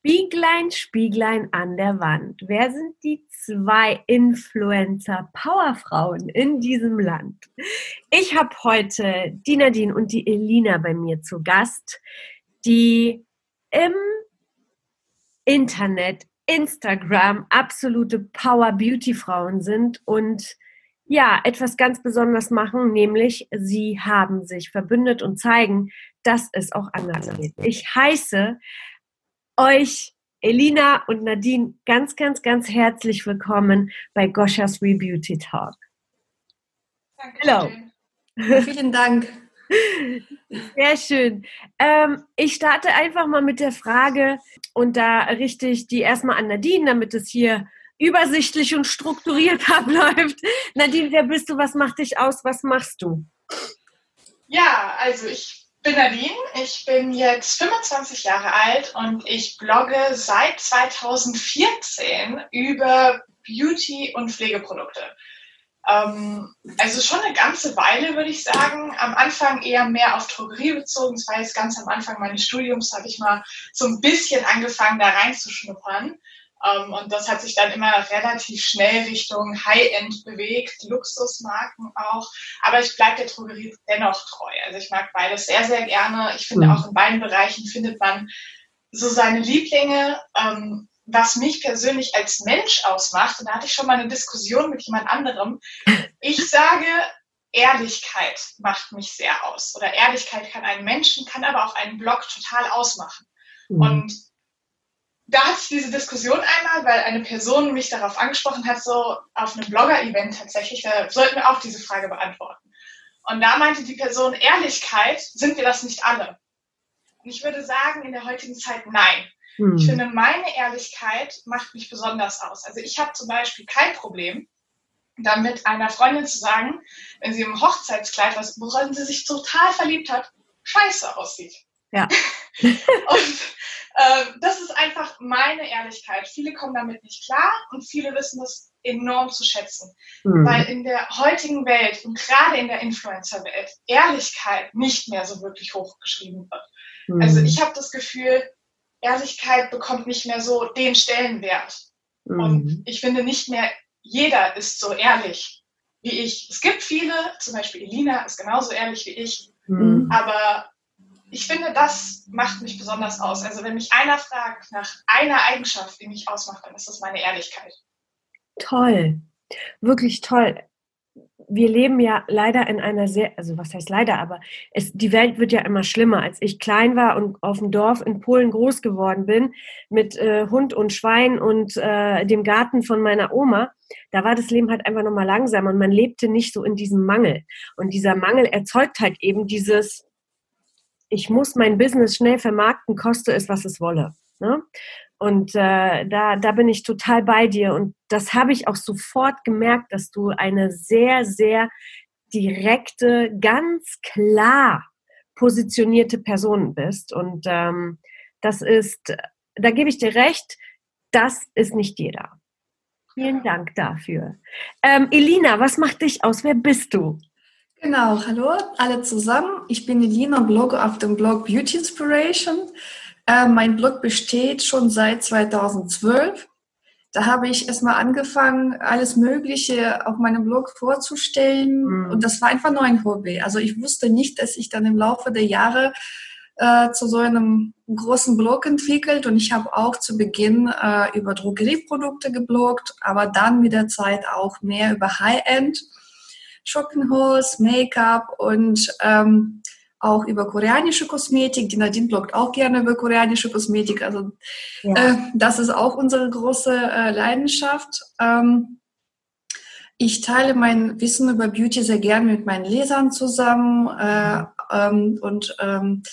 Spieglein, Spieglein an der Wand. Wer sind die zwei Influencer-Powerfrauen in diesem Land? Ich habe heute die Nadine und die Elina bei mir zu Gast, die im Internet, Instagram absolute Power-Beauty-Frauen sind und ja, etwas ganz Besonderes machen, nämlich sie haben sich verbündet und zeigen, dass es auch anders geht. Ich heiße euch, Elina und Nadine, ganz, ganz, ganz herzlich willkommen bei Goschas Real Beauty Talk. Hallo. Vielen Dank. Sehr schön. Ähm, ich starte einfach mal mit der Frage und da richte ich die erstmal an Nadine, damit es hier übersichtlich und strukturiert abläuft. Nadine, wer bist du? Was macht dich aus? Was machst du? Ja, also ich bin Nadine, ich bin jetzt 25 Jahre alt und ich blogge seit 2014 über Beauty- und Pflegeprodukte. Ähm, also schon eine ganze Weile, würde ich sagen. Am Anfang eher mehr auf Drogerie bezogen. Das war jetzt ganz am Anfang meines Studiums, habe ich mal so ein bisschen angefangen, da reinzuschnuppern. Ähm, und das hat sich dann immer relativ schnell Richtung High-End bewegt, Luxusmarken auch. Aber ich bleibe der Drogerie dennoch treu. Also ich mag beides sehr, sehr gerne. Ich finde mhm. auch in beiden Bereichen findet man so seine Lieblinge. Um, was mich persönlich als Mensch ausmacht, und da hatte ich schon mal eine Diskussion mit jemand anderem. Ich sage, Ehrlichkeit macht mich sehr aus. Oder Ehrlichkeit kann einen Menschen, kann aber auch einen Blog total ausmachen. Mhm. Und da hatte ich diese Diskussion einmal, weil eine Person mich darauf angesprochen hat, so auf einem Blogger-Event tatsächlich, da sollten wir auch diese Frage beantworten. Und da meinte die Person, Ehrlichkeit, sind wir das nicht alle? Und ich würde sagen, in der heutigen Zeit nein. Hm. Ich finde, meine Ehrlichkeit macht mich besonders aus. Also ich habe zum Beispiel kein Problem, damit einer Freundin zu sagen, wenn sie im Hochzeitskleid, was, woran sie sich total verliebt hat, scheiße aussieht. Ja. und das ist einfach meine Ehrlichkeit. Viele kommen damit nicht klar und viele wissen das enorm zu schätzen. Mhm. Weil in der heutigen Welt und gerade in der Influencer-Welt Ehrlichkeit nicht mehr so wirklich hochgeschrieben wird. Mhm. Also ich habe das Gefühl, Ehrlichkeit bekommt nicht mehr so den Stellenwert. Mhm. Und ich finde nicht mehr jeder ist so ehrlich wie ich. Es gibt viele, zum Beispiel Elina ist genauso ehrlich wie ich, mhm. aber ich finde, das macht mich besonders aus. Also wenn mich einer fragt nach einer Eigenschaft, die mich ausmacht, dann ist das meine Ehrlichkeit. Toll, wirklich toll. Wir leben ja leider in einer sehr, also was heißt leider, aber es, die Welt wird ja immer schlimmer. Als ich klein war und auf dem Dorf in Polen groß geworden bin, mit äh, Hund und Schwein und äh, dem Garten von meiner Oma, da war das Leben halt einfach nochmal langsamer und man lebte nicht so in diesem Mangel. Und dieser Mangel erzeugt halt eben dieses, ich muss mein Business schnell vermarkten, koste es, was es wolle. Ne? Und äh, da, da bin ich total bei dir. Und das habe ich auch sofort gemerkt, dass du eine sehr, sehr direkte, ganz klar positionierte Person bist. Und ähm, das ist, da gebe ich dir recht, das ist nicht jeder. Vielen Dank dafür. Ähm, Elina, was macht dich aus? Wer bist du? Genau, hallo alle zusammen. Ich bin Elina, Blogger auf dem Blog Beauty Inspiration. Äh, mein Blog besteht schon seit 2012. Da habe ich erstmal angefangen, alles Mögliche auf meinem Blog vorzustellen. Mhm. Und das war einfach nur ein Hobby. Also ich wusste nicht, dass ich dann im Laufe der Jahre äh, zu so einem großen Blog entwickelt und ich habe auch zu Beginn äh, über Drogerieprodukte gebloggt, aber dann mit der Zeit auch mehr über High-End Halls, Make-up und ähm, auch über koreanische Kosmetik. Die Nadine bloggt auch gerne über koreanische Kosmetik. Also ja. äh, das ist auch unsere große äh, Leidenschaft. Ähm, ich teile mein Wissen über Beauty sehr gerne mit meinen Lesern zusammen äh, ähm, und ähm,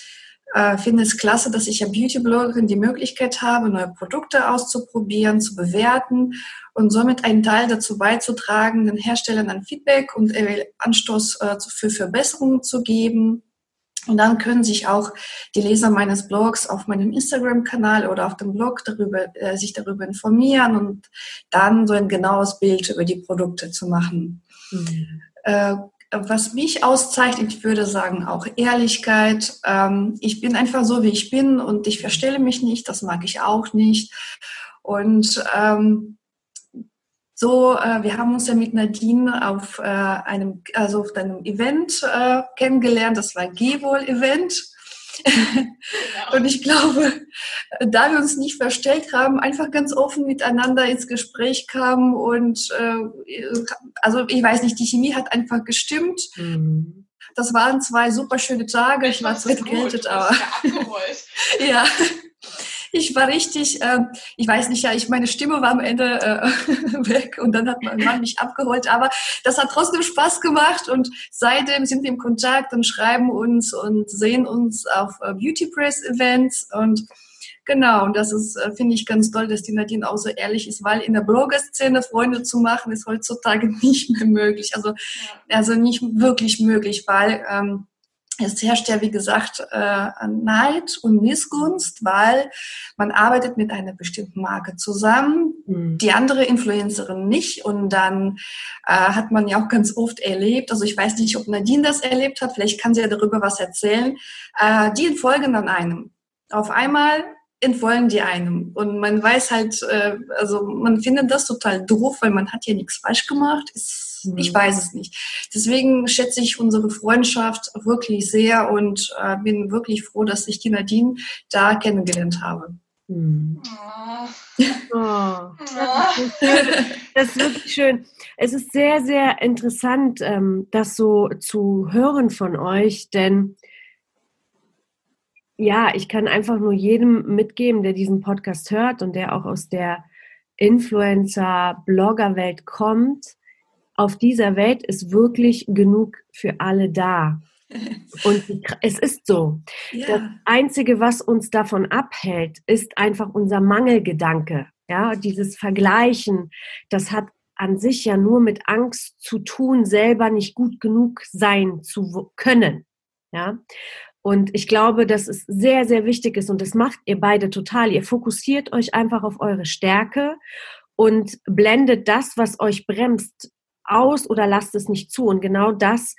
äh, finde es klasse, dass ich ja Beauty-Bloggerin die Möglichkeit habe, neue Produkte auszuprobieren, zu bewerten und somit einen Teil dazu beizutragen, den Herstellern ein Feedback und Anstoß äh, für Verbesserungen zu geben. Und dann können sich auch die Leser meines Blogs auf meinem Instagram-Kanal oder auf dem Blog darüber, äh, sich darüber informieren und dann so ein genaues Bild über die Produkte zu machen. Mhm. Äh, was mich auszeichnet, ich würde sagen auch Ehrlichkeit. Ähm, ich bin einfach so, wie ich bin und ich verstelle mich nicht, das mag ich auch nicht. Und ähm, so, äh, wir haben uns ja mit Nadine auf äh, einem, also auf einem Event äh, kennengelernt. Das war Gewol-Event. Genau. und ich glaube, da wir uns nicht verstellt haben, einfach ganz offen miteinander ins Gespräch kamen und äh, also ich weiß nicht, die Chemie hat einfach gestimmt. Mhm. Das waren zwei super schöne Tage. Ich, ich war zwar erkältet, aber ja ich war richtig, äh, ich weiß nicht, ja, ich meine Stimme war am Ende äh, weg und dann hat mein Mann mich abgeholt, aber das hat trotzdem Spaß gemacht und seitdem sind wir im Kontakt und schreiben uns und sehen uns auf äh, Beauty Press Events und Genau, und das ist, äh, finde ich, ganz toll, dass die Nadine auch so ehrlich ist, weil in der Blogger-Szene Freunde zu machen, ist heutzutage nicht mehr möglich. Also, ja. also nicht wirklich möglich, weil ähm, es herrscht ja, wie gesagt, äh, Neid und Missgunst, weil man arbeitet mit einer bestimmten Marke zusammen, mhm. die andere Influencerin nicht. Und dann äh, hat man ja auch ganz oft erlebt, also ich weiß nicht, ob Nadine das erlebt hat, vielleicht kann sie ja darüber was erzählen, äh, die entfolgen dann einem. Auf einmal entfolgen die einem. Und man weiß halt, äh, also man findet das total doof, weil man hat ja nichts falsch gemacht. Ist ich mhm. weiß es nicht. Deswegen schätze ich unsere Freundschaft wirklich sehr und äh, bin wirklich froh, dass ich die Nadine da kennengelernt habe. Mhm. Oh. Das ist wirklich schön. Es ist sehr, sehr interessant, ähm, das so zu hören von euch, denn ja, ich kann einfach nur jedem mitgeben, der diesen Podcast hört und der auch aus der Influencer-Blogger-Welt kommt auf dieser Welt ist wirklich genug für alle da. Und es ist so. Ja. Das Einzige, was uns davon abhält, ist einfach unser Mangelgedanke. Ja, dieses Vergleichen, das hat an sich ja nur mit Angst zu tun, selber nicht gut genug sein zu können. Ja. Und ich glaube, dass es sehr, sehr wichtig ist und das macht ihr beide total. Ihr fokussiert euch einfach auf eure Stärke und blendet das, was euch bremst, aus oder lasst es nicht zu. Und genau das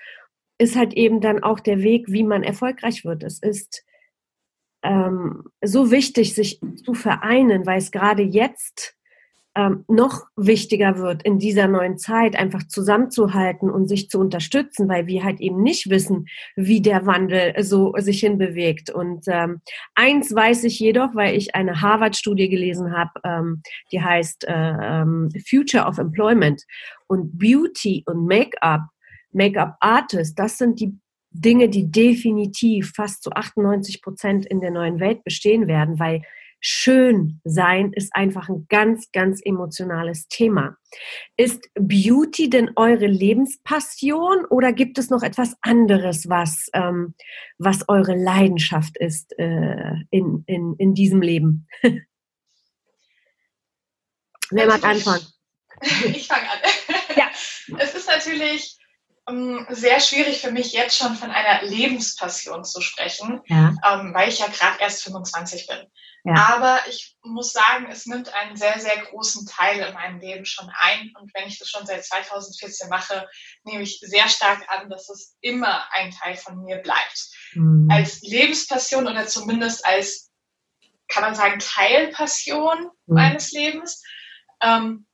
ist halt eben dann auch der Weg, wie man erfolgreich wird. Es ist ähm, so wichtig, sich zu vereinen, weil es gerade jetzt ähm, noch wichtiger wird in dieser neuen Zeit, einfach zusammenzuhalten und sich zu unterstützen, weil wir halt eben nicht wissen, wie der Wandel so sich hinbewegt. Und ähm, eins weiß ich jedoch, weil ich eine Harvard-Studie gelesen habe, ähm, die heißt äh, ähm, Future of Employment und Beauty und Make-up, Make-up Artist, das sind die Dinge, die definitiv fast zu 98 Prozent in der neuen Welt bestehen werden, weil schön sein ist einfach ein ganz, ganz emotionales Thema. Ist Beauty denn eure Lebenspassion oder gibt es noch etwas anderes, was, ähm, was eure Leidenschaft ist äh, in, in, in diesem Leben? Wer mag anfangen? Ich fange an. ja. Es ist natürlich sehr schwierig für mich jetzt schon von einer Lebenspassion zu sprechen, ja. ähm, weil ich ja gerade erst 25 bin. Ja. Aber ich muss sagen, es nimmt einen sehr, sehr großen Teil in meinem Leben schon ein. Und wenn ich das schon seit 2014 mache, nehme ich sehr stark an, dass es immer ein Teil von mir bleibt. Mhm. Als Lebenspassion oder zumindest als, kann man sagen, Teilpassion mhm. meines Lebens. Ähm,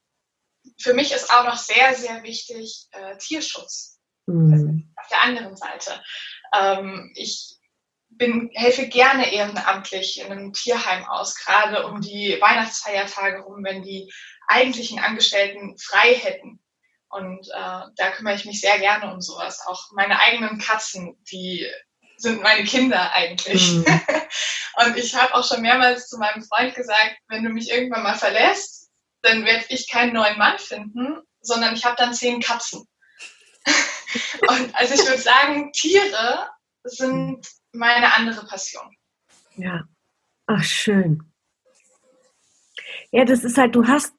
für mich ist auch noch sehr, sehr wichtig äh, Tierschutz. Mhm. auf der anderen Seite. Ähm, ich bin, helfe gerne ehrenamtlich in einem Tierheim aus, gerade um die Weihnachtsfeiertage rum, wenn die eigentlichen Angestellten frei hätten. Und äh, da kümmere ich mich sehr gerne um sowas. Auch meine eigenen Katzen, die sind meine Kinder eigentlich. Mhm. Und ich habe auch schon mehrmals zu meinem Freund gesagt, wenn du mich irgendwann mal verlässt, dann werde ich keinen neuen Mann finden, sondern ich habe dann zehn Katzen. Und also ich würde sagen, Tiere sind meine andere Passion. Ja, ach schön. Ja, das ist halt, du hast,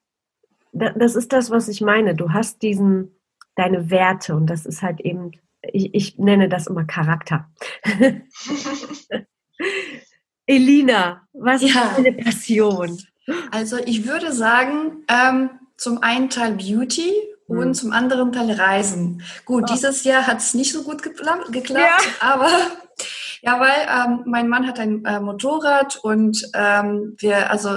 das ist das, was ich meine. Du hast diesen, deine Werte und das ist halt eben, ich, ich nenne das immer Charakter. Elina, was ja. ist deine Passion? Also ich würde sagen, ähm, zum einen Teil Beauty und mhm. zum anderen Teil Reisen. Gut, oh. dieses Jahr hat es nicht so gut geklappt, ja. aber ja, weil ähm, mein Mann hat ein äh, Motorrad und ähm, wir, also,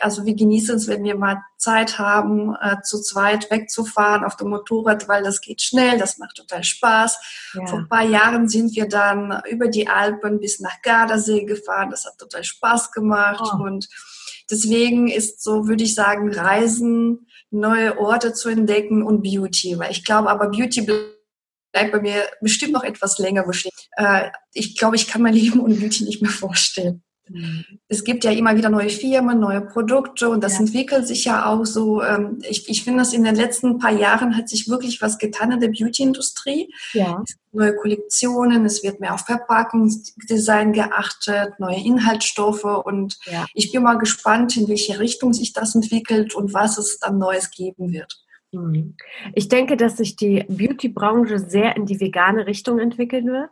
also wir genießen es, wenn wir mal Zeit haben, äh, zu zweit wegzufahren auf dem Motorrad, weil das geht schnell, das macht total Spaß. Ja. Vor ein paar Jahren sind wir dann über die Alpen bis nach Gardasee gefahren, das hat total Spaß gemacht oh. und deswegen ist so, würde ich sagen, Reisen, neue Orte zu entdecken und Beauty, weil ich glaube, aber Beauty bleibt bei mir bestimmt noch etwas länger bestehen. Äh, ich glaube, ich kann mein Leben ohne Beauty nicht mehr vorstellen. Es gibt ja immer wieder neue Firmen, neue Produkte und das ja. entwickelt sich ja auch so. Ähm, ich, ich finde, dass in den letzten paar Jahren hat sich wirklich was getan in der Beauty-Industrie. Ja. Neue Kollektionen, es wird mehr auf Verpackungsdesign geachtet, neue Inhaltsstoffe und ja. ich bin mal gespannt, in welche Richtung sich das entwickelt und was es dann Neues geben wird. Mhm. Ich denke, dass sich die Beauty-Branche sehr in die vegane Richtung entwickeln wird,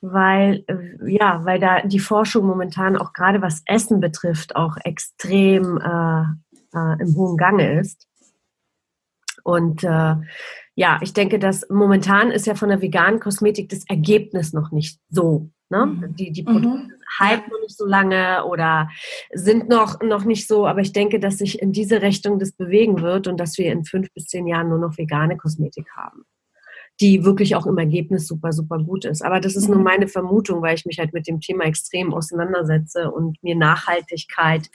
weil, äh, ja, weil da die Forschung momentan auch gerade was Essen betrifft, auch extrem äh, äh, im hohen Gange ist. Und äh, ja, ich denke, dass momentan ist ja von der veganen Kosmetik das Ergebnis noch nicht so. Ne? Mhm. Die, die Produkte mhm. halten noch nicht so lange oder sind noch, noch nicht so, aber ich denke, dass sich in diese Richtung das bewegen wird und dass wir in fünf bis zehn Jahren nur noch vegane Kosmetik haben, die wirklich auch im Ergebnis super, super gut ist. Aber das ist nur mhm. meine Vermutung, weil ich mich halt mit dem Thema extrem auseinandersetze und mir Nachhaltigkeit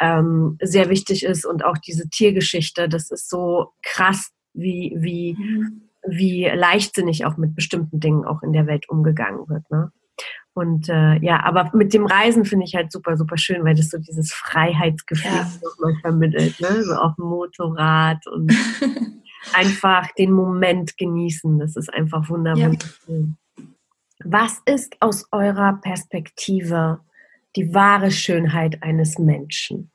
ähm, sehr wichtig ist und auch diese Tiergeschichte, das ist so krass, wie, wie, mhm. wie leichtsinnig auch mit bestimmten Dingen auch in der Welt umgegangen wird. Ne? Und äh, ja, aber mit dem Reisen finde ich halt super, super schön, weil das so dieses Freiheitsgefühl ja. nochmal vermittelt, ne? So auf dem Motorrad und einfach den Moment genießen. Das ist einfach wunderbar. Ja. Was ist aus eurer Perspektive die wahre Schönheit eines Menschen?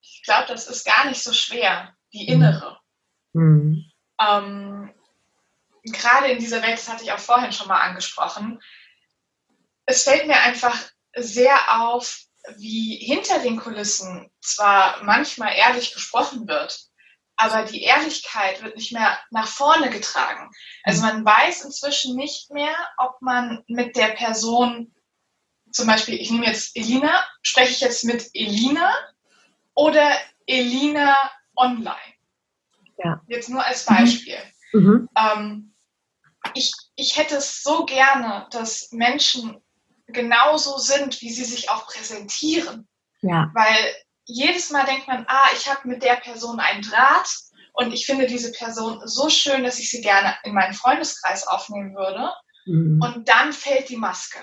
Ich glaube, das ist gar nicht so schwer, die innere. Mhm. Ähm, gerade in dieser Welt, das hatte ich auch vorhin schon mal angesprochen, es fällt mir einfach sehr auf, wie hinter den Kulissen zwar manchmal ehrlich gesprochen wird, aber die Ehrlichkeit wird nicht mehr nach vorne getragen. Also man weiß inzwischen nicht mehr, ob man mit der Person, zum Beispiel, ich nehme jetzt Elina, spreche ich jetzt mit Elina oder Elina online. Ja. Jetzt nur als Beispiel. Mhm. Ähm, ich, ich hätte es so gerne, dass Menschen genauso sind, wie sie sich auch präsentieren. Ja. Weil jedes Mal denkt man, ah, ich habe mit der Person einen Draht und ich finde diese Person so schön, dass ich sie gerne in meinen Freundeskreis aufnehmen würde. Mhm. Und dann fällt die Maske.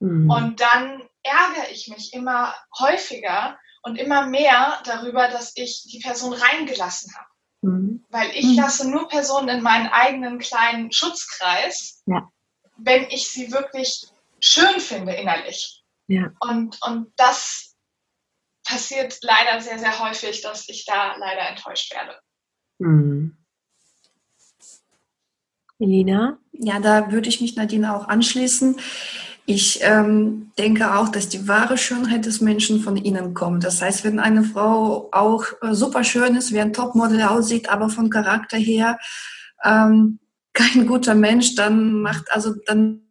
Mhm. Und dann ärgere ich mich immer häufiger und immer mehr darüber, dass ich die Person reingelassen habe. Mhm. Weil ich mhm. lasse nur Personen in meinen eigenen kleinen Schutzkreis, ja. wenn ich sie wirklich schön finde innerlich. Ja. Und, und das passiert leider sehr, sehr häufig, dass ich da leider enttäuscht werde. Mhm. Elina? Ja, da würde ich mich Nadine auch anschließen. Ich ähm, denke auch, dass die wahre Schönheit des Menschen von innen kommt. Das heißt, wenn eine Frau auch äh, super schön ist, wie ein Topmodel aussieht, aber von Charakter her ähm, kein guter Mensch, dann macht also dann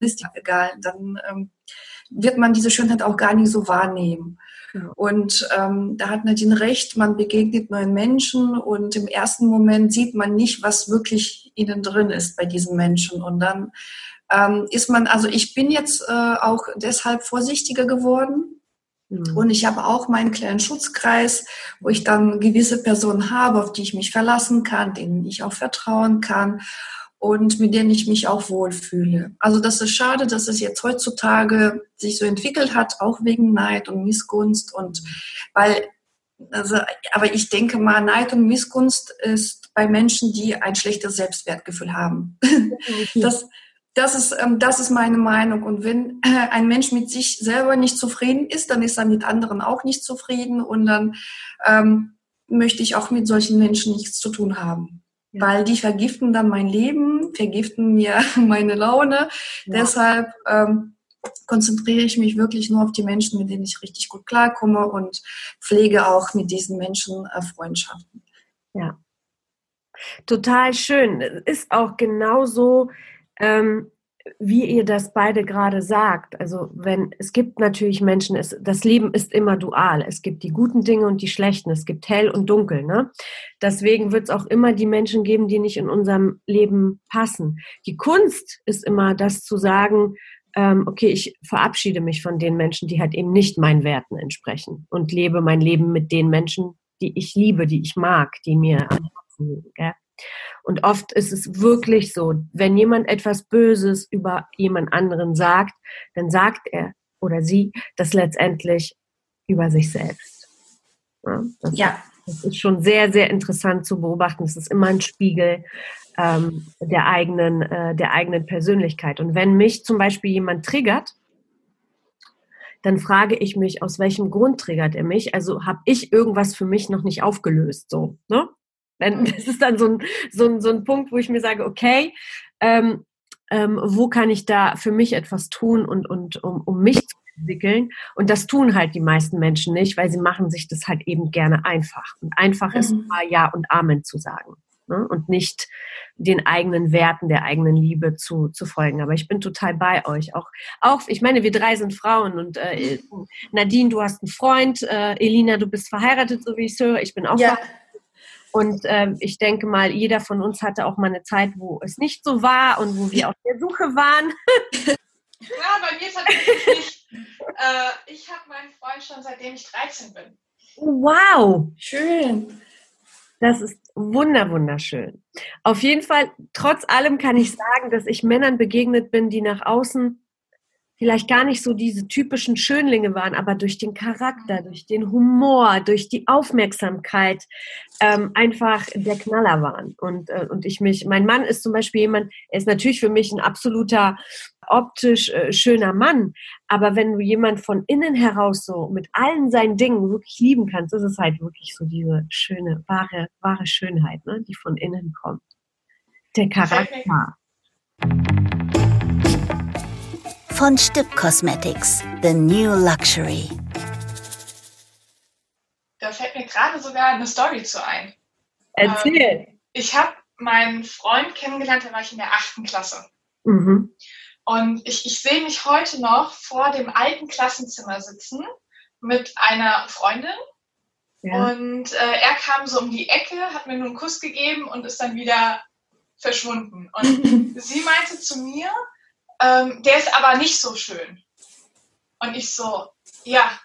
ist egal. Dann ähm, wird man diese Schönheit auch gar nicht so wahrnehmen. Und ähm, da hat Nadine recht, man begegnet neuen Menschen und im ersten Moment sieht man nicht, was wirklich innen drin ist bei diesen Menschen. Und dann ähm, ist man, also ich bin jetzt äh, auch deshalb vorsichtiger geworden. Mhm. Und ich habe auch meinen kleinen Schutzkreis, wo ich dann gewisse Personen habe, auf die ich mich verlassen kann, denen ich auch vertrauen kann und mit denen ich mich auch wohlfühle. Also das ist schade, dass es jetzt heutzutage sich so entwickelt hat, auch wegen Neid und Missgunst und weil also, aber ich denke mal, Neid und Missgunst ist bei Menschen, die ein schlechtes Selbstwertgefühl haben. Das, das ist, ähm, das ist meine Meinung. Und wenn ein Mensch mit sich selber nicht zufrieden ist, dann ist er mit anderen auch nicht zufrieden und dann ähm, möchte ich auch mit solchen Menschen nichts zu tun haben weil die vergiften dann mein Leben, vergiften mir meine Laune. Ja. Deshalb ähm, konzentriere ich mich wirklich nur auf die Menschen, mit denen ich richtig gut klarkomme und pflege auch mit diesen Menschen äh, Freundschaften. Ja, total schön. Ist auch genauso, ähm, wie ihr das beide gerade sagt, also wenn es gibt natürlich Menschen, es, das Leben ist immer dual. Es gibt die guten Dinge und die schlechten. Es gibt hell und dunkel. Ne? Deswegen wird es auch immer die Menschen geben, die nicht in unserem Leben passen. Die Kunst ist immer das zu sagen, ähm, okay, ich verabschiede mich von den Menschen, die halt eben nicht meinen Werten entsprechen und lebe mein Leben mit den Menschen, die ich liebe, die ich mag, die mir liegen. Gell? Und oft ist es wirklich so, wenn jemand etwas Böses über jemand anderen sagt, dann sagt er oder sie das letztendlich über sich selbst. Ja. Das, ja. das ist schon sehr, sehr interessant zu beobachten. Es ist immer ein Spiegel ähm, der, eigenen, äh, der eigenen Persönlichkeit. Und wenn mich zum Beispiel jemand triggert, dann frage ich mich, aus welchem Grund triggert er mich? Also habe ich irgendwas für mich noch nicht aufgelöst, so, ne? Wenn, das ist dann so ein, so, ein, so ein Punkt, wo ich mir sage, okay, ähm, ähm, wo kann ich da für mich etwas tun und, und um, um mich zu entwickeln? Und das tun halt die meisten Menschen nicht, weil sie machen sich das halt eben gerne einfach. Und einfach mhm. ist mal Ja und Amen zu sagen. Ne? Und nicht den eigenen Werten, der eigenen Liebe zu, zu folgen. Aber ich bin total bei euch. Auch, auch ich meine, wir drei sind Frauen und äh, Nadine, du hast einen Freund, äh, Elina, du bist verheiratet, so wie ich es höre. Ich bin auch ja. verheiratet und ähm, ich denke mal, jeder von uns hatte auch mal eine Zeit, wo es nicht so war und wo wir auf der Suche waren. ja, bei mir tatsächlich nicht. Äh, ich habe meinen Freund schon seitdem ich 13 bin. Wow, schön. Das ist wunder, wunderschön. Auf jeden Fall, trotz allem kann ich sagen, dass ich Männern begegnet bin, die nach außen vielleicht gar nicht so diese typischen Schönlinge waren, aber durch den Charakter, durch den Humor, durch die Aufmerksamkeit ähm, einfach der Knaller waren. Und, äh, und ich mich, mein Mann ist zum Beispiel jemand, er ist natürlich für mich ein absoluter optisch äh, schöner Mann, aber wenn du jemand von innen heraus so mit allen seinen Dingen wirklich lieben kannst, ist es halt wirklich so diese schöne, wahre, wahre Schönheit, ne, die von innen kommt. Der Charakter. Von Stipp Cosmetics, The New Luxury. Da fällt mir gerade sogar eine Story zu ein. Erzähl. Ähm, ich habe meinen Freund kennengelernt, da war ich in der achten Klasse. Mhm. Und ich, ich sehe mich heute noch vor dem alten Klassenzimmer sitzen mit einer Freundin. Ja. Und äh, er kam so um die Ecke, hat mir nur einen Kuss gegeben und ist dann wieder verschwunden. Und sie meinte zu mir, ähm, der ist aber nicht so schön. Und ich so, ja,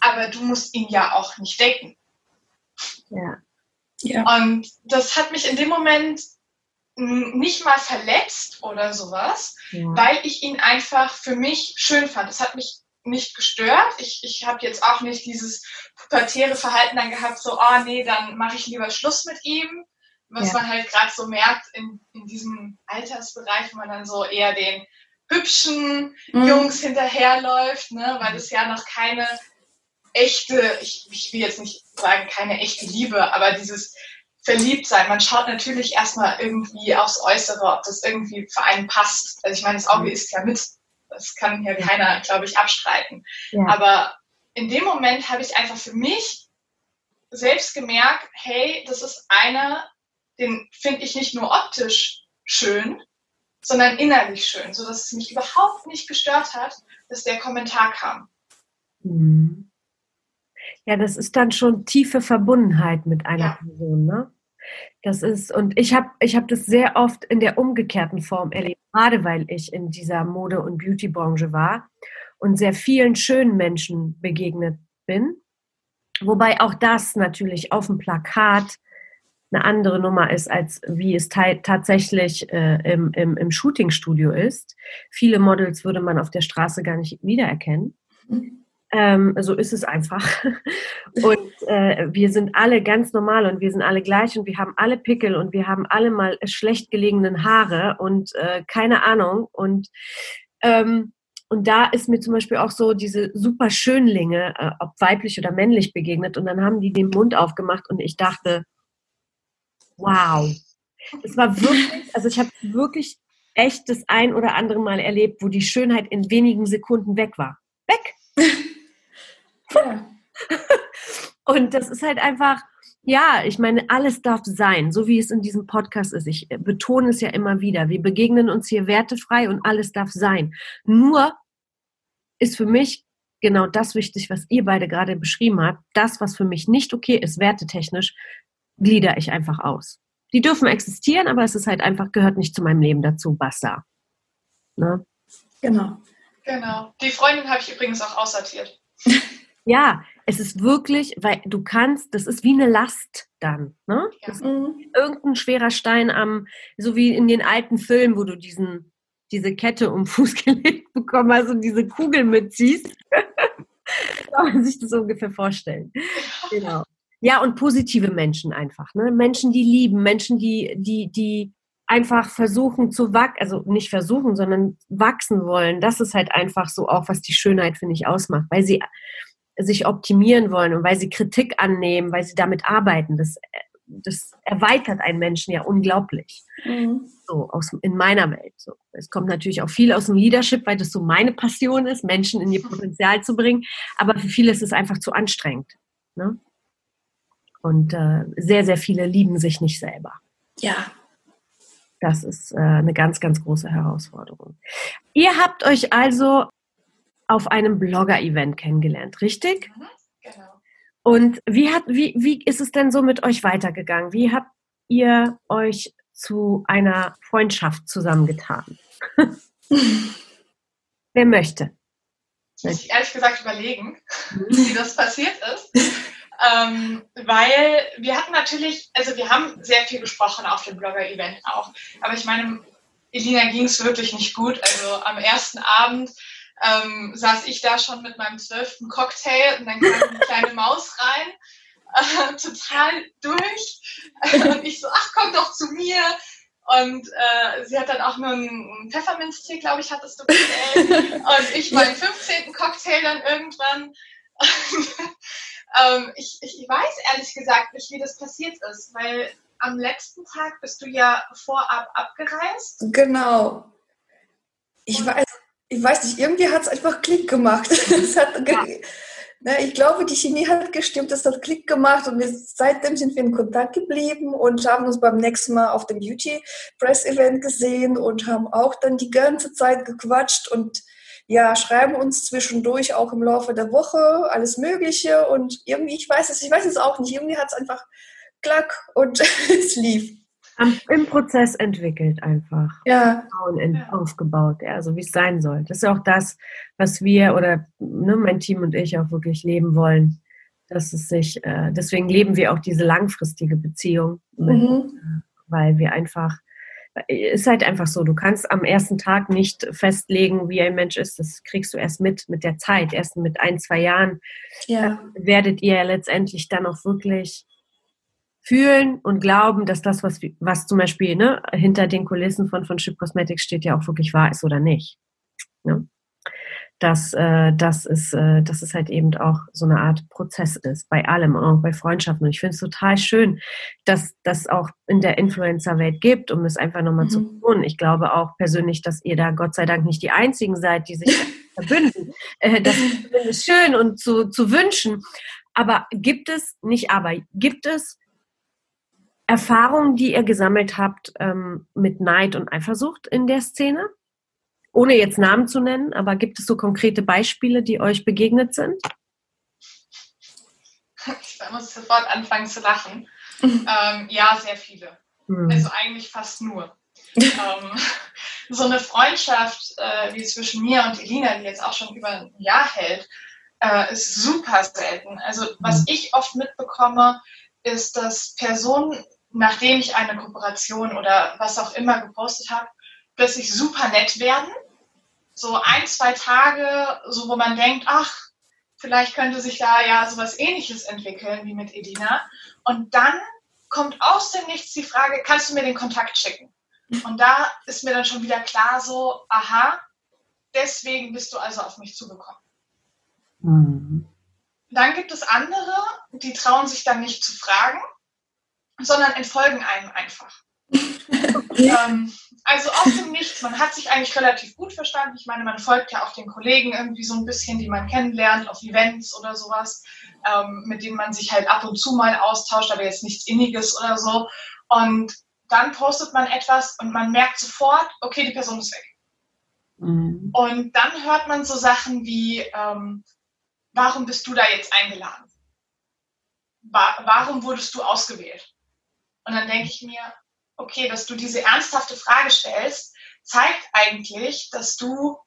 aber du musst ihn ja auch nicht decken. Ja. ja. Und das hat mich in dem Moment nicht mal verletzt oder sowas, ja. weil ich ihn einfach für mich schön fand. Es hat mich nicht gestört. Ich, ich habe jetzt auch nicht dieses pubertäre Verhalten dann gehabt, so, oh nee, dann mache ich lieber Schluss mit ihm. Was ja. man halt gerade so merkt in, in diesem Altersbereich, wo man dann so eher den hübschen mhm. Jungs hinterherläuft, ne? weil es ja noch keine echte, ich, ich will jetzt nicht sagen keine echte Liebe, aber dieses Verliebtsein. Man schaut natürlich erstmal irgendwie aufs Äußere, ob das irgendwie für einen passt. Also ich meine, das Auge mhm. ist ja mit. Das kann ja keiner, glaube ich, abstreiten. Ja. Aber in dem Moment habe ich einfach für mich selbst gemerkt, hey, das ist einer, den finde ich nicht nur optisch schön, sondern innerlich schön, so dass es mich überhaupt nicht gestört hat, dass der Kommentar kam. Mhm. Ja, das ist dann schon tiefe Verbundenheit mit einer ja. Person, ne? Das ist, und ich habe ich hab das sehr oft in der umgekehrten Form erlebt, gerade weil ich in dieser Mode- und Beautybranche war und sehr vielen schönen Menschen begegnet bin. Wobei auch das natürlich auf dem Plakat eine andere Nummer ist, als wie es tatsächlich äh, im, im, im Shootingstudio ist. Viele Models würde man auf der Straße gar nicht wiedererkennen. Mhm. Ähm, so ist es einfach. Und äh, wir sind alle ganz normal und wir sind alle gleich und wir haben alle Pickel und wir haben alle mal schlecht gelegenen Haare und äh, keine Ahnung. Und, ähm, und da ist mir zum Beispiel auch so diese super Schönlinge, äh, ob weiblich oder männlich begegnet. Und dann haben die den Mund aufgemacht und ich dachte, wow. Es war wirklich, also ich habe wirklich echt das ein oder andere Mal erlebt, wo die Schönheit in wenigen Sekunden weg war. Weg! Ja. Und das ist halt einfach, ja, ich meine, alles darf sein, so wie es in diesem Podcast ist. Ich betone es ja immer wieder. Wir begegnen uns hier wertefrei und alles darf sein. Nur ist für mich genau das wichtig, was ihr beide gerade beschrieben habt. Das, was für mich nicht okay ist, wertetechnisch, glieder ich einfach aus. Die dürfen existieren, aber es ist halt einfach, gehört nicht zu meinem Leben dazu. Basta. Ne? Genau. Genau. Die Freundin habe ich übrigens auch aussortiert. Ja, es ist wirklich, weil du kannst, das ist wie eine Last dann. Ne? Ja. irgendein schwerer Stein am, so wie in den alten Filmen, wo du diesen, diese Kette um Fuß gelegt bekommen hast und diese Kugel mitziehst. Kann man sich das ungefähr vorstellen. Genau. Ja, und positive Menschen einfach. Ne? Menschen, die lieben, Menschen, die, die, die einfach versuchen zu wachsen, also nicht versuchen, sondern wachsen wollen. Das ist halt einfach so auch, was die Schönheit, finde ich, ausmacht. Weil sie sich optimieren wollen und weil sie Kritik annehmen, weil sie damit arbeiten. Das, das erweitert einen Menschen ja unglaublich. Mhm. So aus, in meiner Welt. So. Es kommt natürlich auch viel aus dem Leadership, weil das so meine Passion ist, Menschen in ihr Potenzial zu bringen. Aber für viele ist es einfach zu anstrengend. Ne? Und äh, sehr, sehr viele lieben sich nicht selber. Ja. Das ist äh, eine ganz, ganz große Herausforderung. Ihr habt euch also auf einem Blogger-Event kennengelernt, richtig? Mhm, genau. Und wie, hat, wie, wie ist es denn so mit euch weitergegangen? Wie habt ihr euch zu einer Freundschaft zusammengetan? Wer möchte? Ich ehrlich gesagt überlegen, wie das passiert ist. Ähm, weil wir hatten natürlich, also wir haben sehr viel gesprochen auf dem Blogger-Event auch. Aber ich meine, Elina ging es wirklich nicht gut. Also am ersten Abend ähm, saß ich da schon mit meinem zwölften Cocktail und dann kam eine kleine Maus rein, äh, total durch. und ich so, ach, komm doch zu mir. Und äh, sie hat dann auch nur einen Pfefferminztee, glaube ich, hattest du bestellt. und ich meinen 15. Cocktail dann irgendwann. Ähm, ich, ich weiß ehrlich gesagt nicht, wie das passiert ist, weil am letzten Tag bist du ja vorab abgereist. Genau. Ich weiß, ich weiß nicht, irgendwie hat es einfach Klick gemacht. hat, ja. ne, ich glaube, die Chemie hat gestimmt, es hat Klick gemacht und wir, seitdem sind wir in Kontakt geblieben und haben uns beim nächsten Mal auf dem Beauty Press Event gesehen und haben auch dann die ganze Zeit gequatscht und ja, schreiben uns zwischendurch auch im Laufe der Woche alles Mögliche und irgendwie, ich weiß es, ich weiß es auch nicht, irgendwie hat es einfach klack und es lief am, im Prozess entwickelt einfach. Ja. Und aufgebaut, ja, so wie es sein soll. Das ist auch das, was wir oder ne, mein Team und ich auch wirklich leben wollen. Dass es sich, äh, deswegen leben wir auch diese langfristige Beziehung, mit, mhm. äh, weil wir einfach, ist halt einfach so, du kannst am ersten Tag nicht festlegen, wie ein Mensch ist. Das kriegst du erst mit, mit der Zeit. Erst mit ein, zwei Jahren ja. werdet ihr letztendlich dann auch wirklich fühlen und glauben, dass das, was, was zum Beispiel ne, hinter den Kulissen von, von Chip Cosmetics steht, ja auch wirklich wahr ist oder nicht. Ne? Dass, äh, das, ist, äh, dass es halt eben auch so eine Art Prozess ist, bei allem, auch bei Freundschaften. Und ich finde es total schön, dass das auch in der Influencer-Welt gibt, um es einfach nochmal mhm. zu tun. Ich glaube auch persönlich, dass ihr da Gott sei Dank nicht die Einzigen seid, die sich verbünden. Äh, das ist schön und zu, zu wünschen. Aber gibt es, nicht aber, gibt es Erfahrungen, die ihr gesammelt habt ähm, mit Neid und Eifersucht in der Szene? Ohne jetzt Namen zu nennen, aber gibt es so konkrete Beispiele, die euch begegnet sind? Ich muss sofort anfangen zu lachen. ähm, ja, sehr viele. Hm. Also eigentlich fast nur. ähm, so eine Freundschaft äh, wie zwischen mir und Elina, die jetzt auch schon über ein Jahr hält, äh, ist super selten. Also was hm. ich oft mitbekomme, ist, dass Personen, nachdem ich eine Kooperation oder was auch immer gepostet habe, plötzlich super nett werden. So ein, zwei Tage, so wo man denkt, ach, vielleicht könnte sich da ja sowas ähnliches entwickeln wie mit Edina. Und dann kommt aus dem Nichts die Frage, kannst du mir den Kontakt schicken? Und da ist mir dann schon wieder klar so, aha, deswegen bist du also auf mich zugekommen. Mhm. Dann gibt es andere, die trauen sich dann nicht zu fragen, sondern entfolgen einem einfach. ähm, also dem Nichts. Man hat sich eigentlich relativ gut verstanden. Ich meine, man folgt ja auch den Kollegen irgendwie so ein bisschen, die man kennenlernt auf Events oder sowas, ähm, mit denen man sich halt ab und zu mal austauscht, aber jetzt nichts Inniges oder so. Und dann postet man etwas und man merkt sofort, okay, die Person ist weg. Mhm. Und dann hört man so Sachen wie, ähm, warum bist du da jetzt eingeladen? Wa warum wurdest du ausgewählt? Und dann denke ich mir, okay, dass du diese ernsthafte Frage stellst, zeigt eigentlich, dass du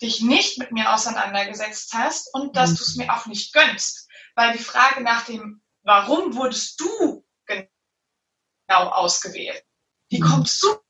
dich nicht mit mir auseinandergesetzt hast und dass mhm. du es mir auch nicht gönnst. Weil die Frage nach dem, warum wurdest du genau ausgewählt, die mhm. kommt super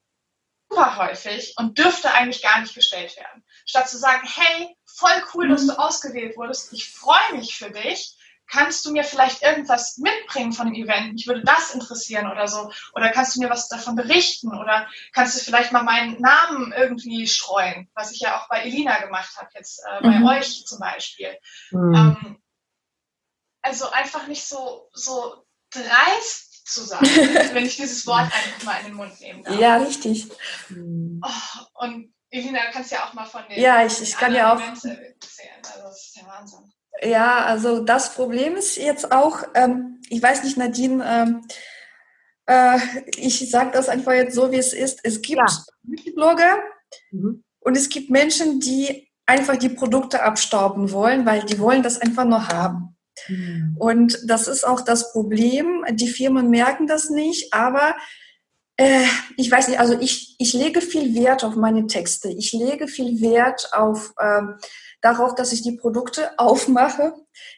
häufig und dürfte eigentlich gar nicht gestellt werden. Statt zu sagen, hey, voll cool, dass du mhm. ausgewählt wurdest, ich freue mich für dich, kannst du mir vielleicht irgendwas mitbringen von dem Event? Mich würde das interessieren oder so. Oder kannst du mir was davon berichten? Oder kannst du vielleicht mal meinen Namen irgendwie streuen, was ich ja auch bei Elina gemacht habe, jetzt äh, bei mhm. euch zum Beispiel. Mhm. Ähm, also einfach nicht so, so dreist zu sein, wenn ich dieses Wort einfach mal in den Mund nehmen darf. Ja, richtig. Oh, und Elina, du kannst ja auch mal von den Ja, ich, ich kann ja auch erzählen. Also das ist der Wahnsinn. Ja, also das Problem ist jetzt auch, ähm, ich weiß nicht, Nadine, ähm, äh, ich sage das einfach jetzt so, wie es ist. Es gibt ja. Blogger mhm. und es gibt Menschen, die einfach die Produkte abstauben wollen, weil die wollen das einfach nur haben. Mhm. Und das ist auch das Problem. Die Firmen merken das nicht, aber äh, ich weiß nicht, also ich, ich lege viel Wert auf meine Texte. Ich lege viel Wert auf ähm, darauf, dass ich die Produkte aufmache,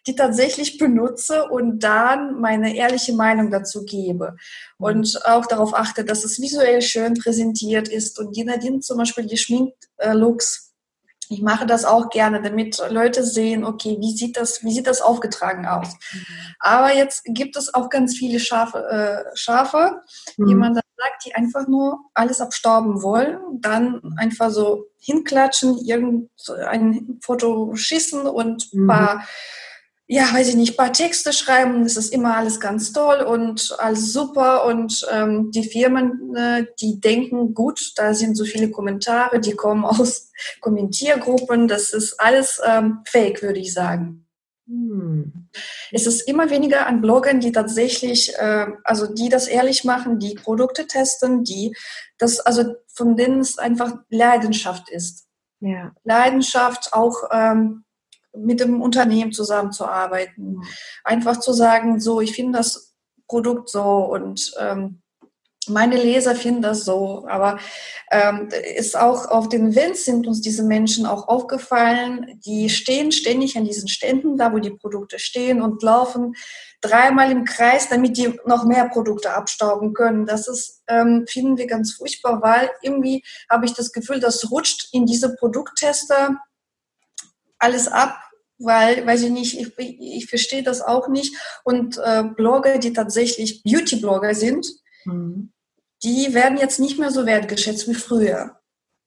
die tatsächlich benutze und dann meine ehrliche Meinung dazu gebe. Und auch darauf achte, dass es visuell schön präsentiert ist. Und die Nadine zum Beispiel, die schminkt äh, Looks ich mache das auch gerne, damit Leute sehen, okay, wie sieht das, wie sieht das aufgetragen aus? Mhm. Aber jetzt gibt es auch ganz viele Schafe, äh, Schafe, mhm. wie man dann sagt, die einfach nur alles abstauben wollen, dann einfach so hinklatschen, irgendein Foto schießen und ein mhm. paar ja, weiß ich nicht, paar Texte schreiben, das ist immer alles ganz toll und alles super und ähm, die Firmen, äh, die denken, gut, da sind so viele Kommentare, die kommen aus Kommentiergruppen, das ist alles ähm, fake, würde ich sagen. Hm. Es ist immer weniger an Bloggern, die tatsächlich, äh, also die das ehrlich machen, die Produkte testen, die das, also von denen es einfach Leidenschaft ist. Ja. Leidenschaft auch ähm, mit dem Unternehmen zusammenzuarbeiten. Einfach zu sagen, so, ich finde das Produkt so und ähm, meine Leser finden das so, aber ähm, ist auch auf den Events sind uns diese Menschen auch aufgefallen, die stehen ständig an diesen Ständen, da wo die Produkte stehen und laufen dreimal im Kreis, damit die noch mehr Produkte abstauben können. Das ist, ähm, finden wir ganz furchtbar, weil irgendwie habe ich das Gefühl, das rutscht in diese Produkttester alles ab, weil, weiß ich nicht, ich, ich verstehe das auch nicht. Und äh, Blogger, die tatsächlich Beauty-Blogger sind, mhm. die werden jetzt nicht mehr so wertgeschätzt wie früher.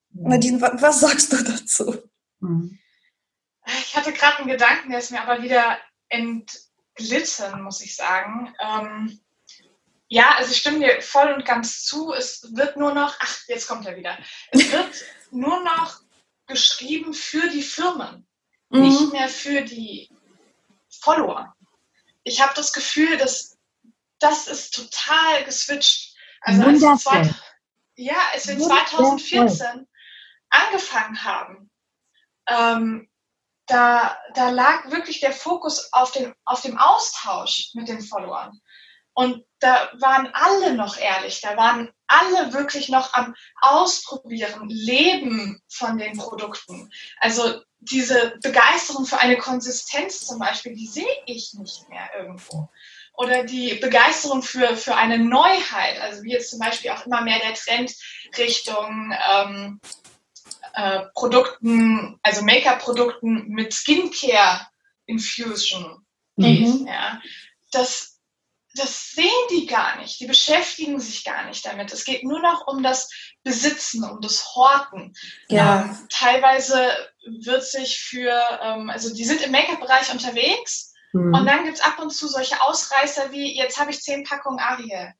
Mhm. Nadine, was, was, sagst du dazu? Mhm. Ich hatte gerade einen Gedanken, der ist mir aber wieder entglitten, muss ich sagen. Ähm, ja, also ich stimme dir voll und ganz zu. Es wird nur noch, ach, jetzt kommt er wieder. Es wird nur noch geschrieben für die Firmen mhm. nicht mehr für die Follower. Ich habe das Gefühl, dass das ist total geswitcht. Also als wir, zwei, ja, als wir 2014 angefangen haben, ähm, da, da lag wirklich der Fokus auf, den, auf dem Austausch mit den Followern. Und da waren alle noch ehrlich, da waren alle wirklich noch am Ausprobieren, Leben von den Produkten. Also diese Begeisterung für eine Konsistenz zum Beispiel, die sehe ich nicht mehr irgendwo. Oder die Begeisterung für, für eine Neuheit, also wie jetzt zum Beispiel auch immer mehr der Trend Richtung ähm, äh, Produkten, also Make-up-Produkten mit Skincare-Infusion geht. Mhm. Ja. Das, das sehen die gar nicht. Die beschäftigen sich gar nicht damit. Es geht nur noch um das Besitzen, um das Horten. Ja. Ähm, teilweise wird sich für, ähm, also die sind im Make-up-Bereich unterwegs mhm. und dann gibt es ab und zu solche Ausreißer wie, jetzt habe ich zehn Packungen Ariel.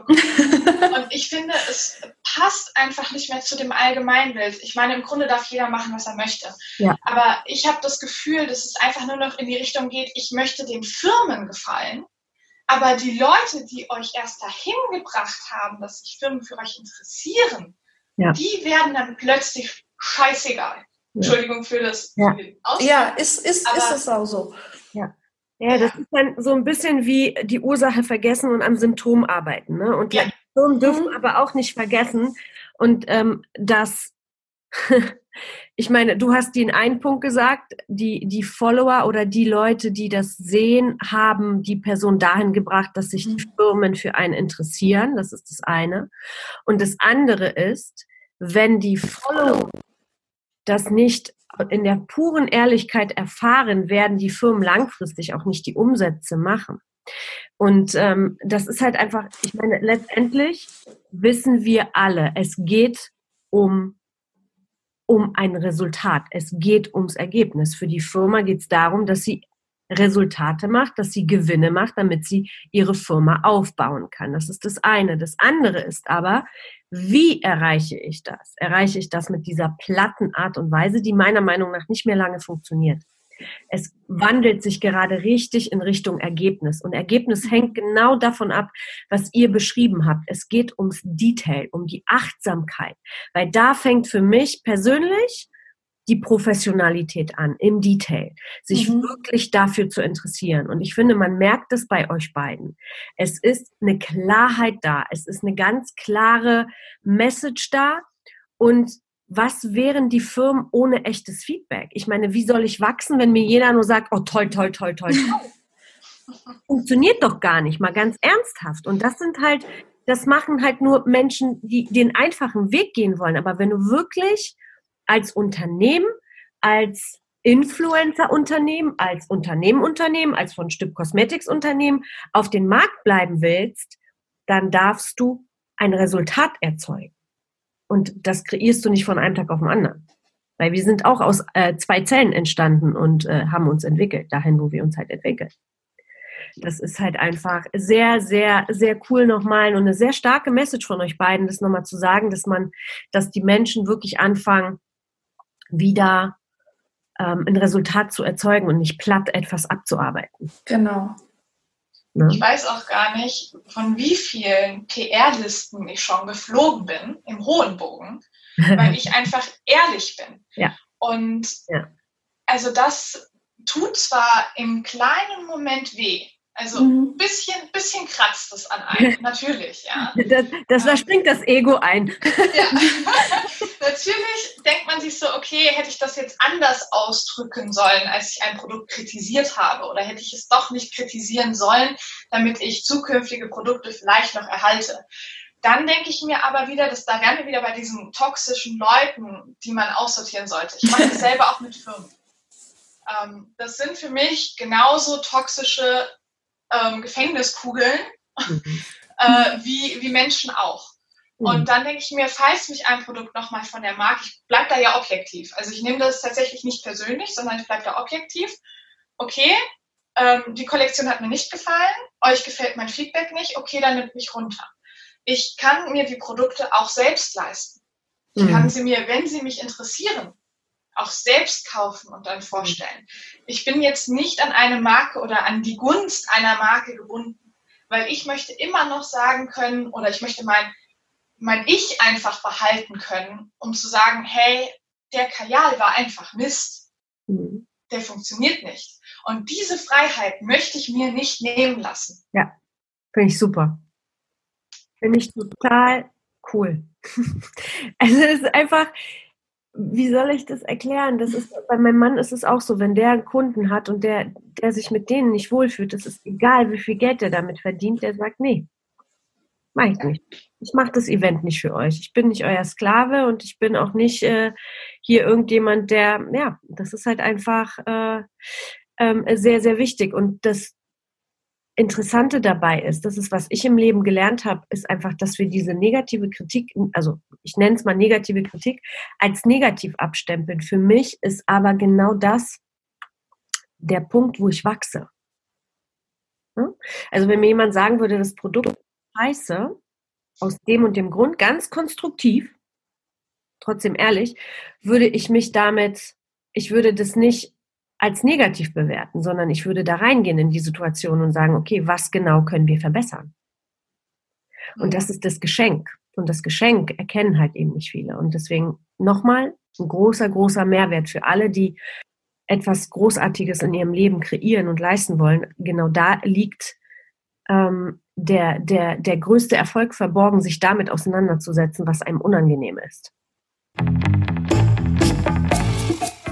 und ich finde, es passt einfach nicht mehr zu dem Allgemeinbild. Ich meine, im Grunde darf jeder machen, was er möchte. Ja. Aber ich habe das Gefühl, dass es einfach nur noch in die Richtung geht, ich möchte den Firmen gefallen. Aber die Leute, die euch erst dahin gebracht haben, dass sich Firmen für euch interessieren, ja. die werden dann plötzlich scheißegal. Ja. Entschuldigung für das. Ja, ja ist, ist, ist es auch so. Ja. Ja, das ist dann so ein bisschen wie die Ursache vergessen und am Symptom arbeiten. Ne? Und ja. die Firmen dürfen mhm. aber auch nicht vergessen. Und ähm, dass, ich meine, du hast den einen Punkt gesagt, die, die Follower oder die Leute, die das sehen, haben die Person dahin gebracht, dass sich die mhm. Firmen für einen interessieren. Das ist das eine. Und das andere ist, wenn die Follower das nicht in der puren Ehrlichkeit erfahren, werden die Firmen langfristig auch nicht die Umsätze machen. Und ähm, das ist halt einfach, ich meine, letztendlich wissen wir alle, es geht um, um ein Resultat. Es geht ums Ergebnis. Für die Firma geht es darum, dass sie Resultate macht, dass sie Gewinne macht, damit sie ihre Firma aufbauen kann. Das ist das eine. Das andere ist aber, wie erreiche ich das? Erreiche ich das mit dieser platten Art und Weise, die meiner Meinung nach nicht mehr lange funktioniert? Es wandelt sich gerade richtig in Richtung Ergebnis. Und Ergebnis hängt genau davon ab, was ihr beschrieben habt. Es geht ums Detail, um die Achtsamkeit. Weil da fängt für mich persönlich die Professionalität an, im Detail, sich mhm. wirklich dafür zu interessieren. Und ich finde, man merkt es bei euch beiden. Es ist eine Klarheit da, es ist eine ganz klare Message da und was wären die Firmen ohne echtes Feedback? Ich meine, wie soll ich wachsen, wenn mir jeder nur sagt, oh toll, toll, toll, toll, toll. Funktioniert doch gar nicht, mal ganz ernsthaft. Und das sind halt, das machen halt nur Menschen, die den einfachen Weg gehen wollen. Aber wenn du wirklich als Unternehmen, als Influencer-Unternehmen, als Unternehmen-Unternehmen, als von Stück Cosmetics-Unternehmen auf den Markt bleiben willst, dann darfst du ein Resultat erzeugen. Und das kreierst du nicht von einem Tag auf den anderen. Weil wir sind auch aus äh, zwei Zellen entstanden und äh, haben uns entwickelt, dahin, wo wir uns halt entwickeln. Das ist halt einfach sehr, sehr, sehr cool nochmal und eine sehr starke Message von euch beiden, das nochmal zu sagen, dass man, dass die Menschen wirklich anfangen, wieder ähm, ein Resultat zu erzeugen und nicht platt etwas abzuarbeiten. Genau. Ne? Ich weiß auch gar nicht, von wie vielen PR-Listen ich schon geflogen bin, im hohen Bogen, weil ich einfach ehrlich bin. Ja. Und ja. also das tut zwar im kleinen Moment weh, also ein mhm. bisschen, bisschen kratzt es an einem, natürlich, ja. Das, das, da springt das Ego ein. Ja. natürlich denkt man sich so, okay, hätte ich das jetzt anders ausdrücken sollen, als ich ein Produkt kritisiert habe, oder hätte ich es doch nicht kritisieren sollen, damit ich zukünftige Produkte vielleicht noch erhalte. Dann denke ich mir aber wieder, dass da wir wieder bei diesen toxischen Leuten, die man aussortieren sollte. Ich mache das selber auch mit Firmen. Ähm, das sind für mich genauso toxische ähm, Gefängniskugeln mhm. äh, wie, wie Menschen auch. Mhm. Und dann denke ich mir, falls mich ein Produkt nochmal von der Marke, ich bleibe da ja objektiv. Also ich nehme das tatsächlich nicht persönlich, sondern ich bleibe da objektiv. Okay, ähm, die Kollektion hat mir nicht gefallen, euch gefällt mein Feedback nicht, okay, dann nimmt mich runter. Ich kann mir die Produkte auch selbst leisten. Ich mhm. kann sie mir, wenn sie mich interessieren, auch selbst kaufen und dann vorstellen. Ich bin jetzt nicht an eine Marke oder an die Gunst einer Marke gebunden. weil ich möchte immer noch sagen können oder ich möchte mein, mein Ich einfach behalten können, um zu sagen, hey, der Kajal war einfach Mist. Mhm. Der funktioniert nicht. Und diese Freiheit möchte ich mir nicht nehmen lassen. Ja, finde ich super. Finde ich total cool. also es ist einfach, wie soll ich das erklären? Das ist, bei meinem Mann ist es auch so, wenn der einen Kunden hat und der, der sich mit denen nicht wohlfühlt, es ist egal, wie viel Geld der damit verdient, der sagt, nee, mach ich nicht. Ich mache das Event nicht für euch. Ich bin nicht euer Sklave und ich bin auch nicht äh, hier irgendjemand, der, ja, das ist halt einfach äh, ähm, sehr, sehr wichtig. Und das Interessante dabei ist, das ist, was ich im Leben gelernt habe, ist einfach, dass wir diese negative Kritik, also ich nenne es mal negative Kritik, als negativ abstempeln. Für mich ist aber genau das der Punkt, wo ich wachse. Also wenn mir jemand sagen würde, das Produkt ist scheiße, aus dem und dem Grund, ganz konstruktiv, trotzdem ehrlich, würde ich mich damit, ich würde das nicht als negativ bewerten, sondern ich würde da reingehen in die Situation und sagen, okay, was genau können wir verbessern? Und das ist das Geschenk. Und das Geschenk erkennen halt eben nicht viele. Und deswegen nochmal ein großer, großer Mehrwert für alle, die etwas Großartiges in ihrem Leben kreieren und leisten wollen. Genau da liegt ähm, der, der, der größte Erfolg verborgen, sich damit auseinanderzusetzen, was einem unangenehm ist.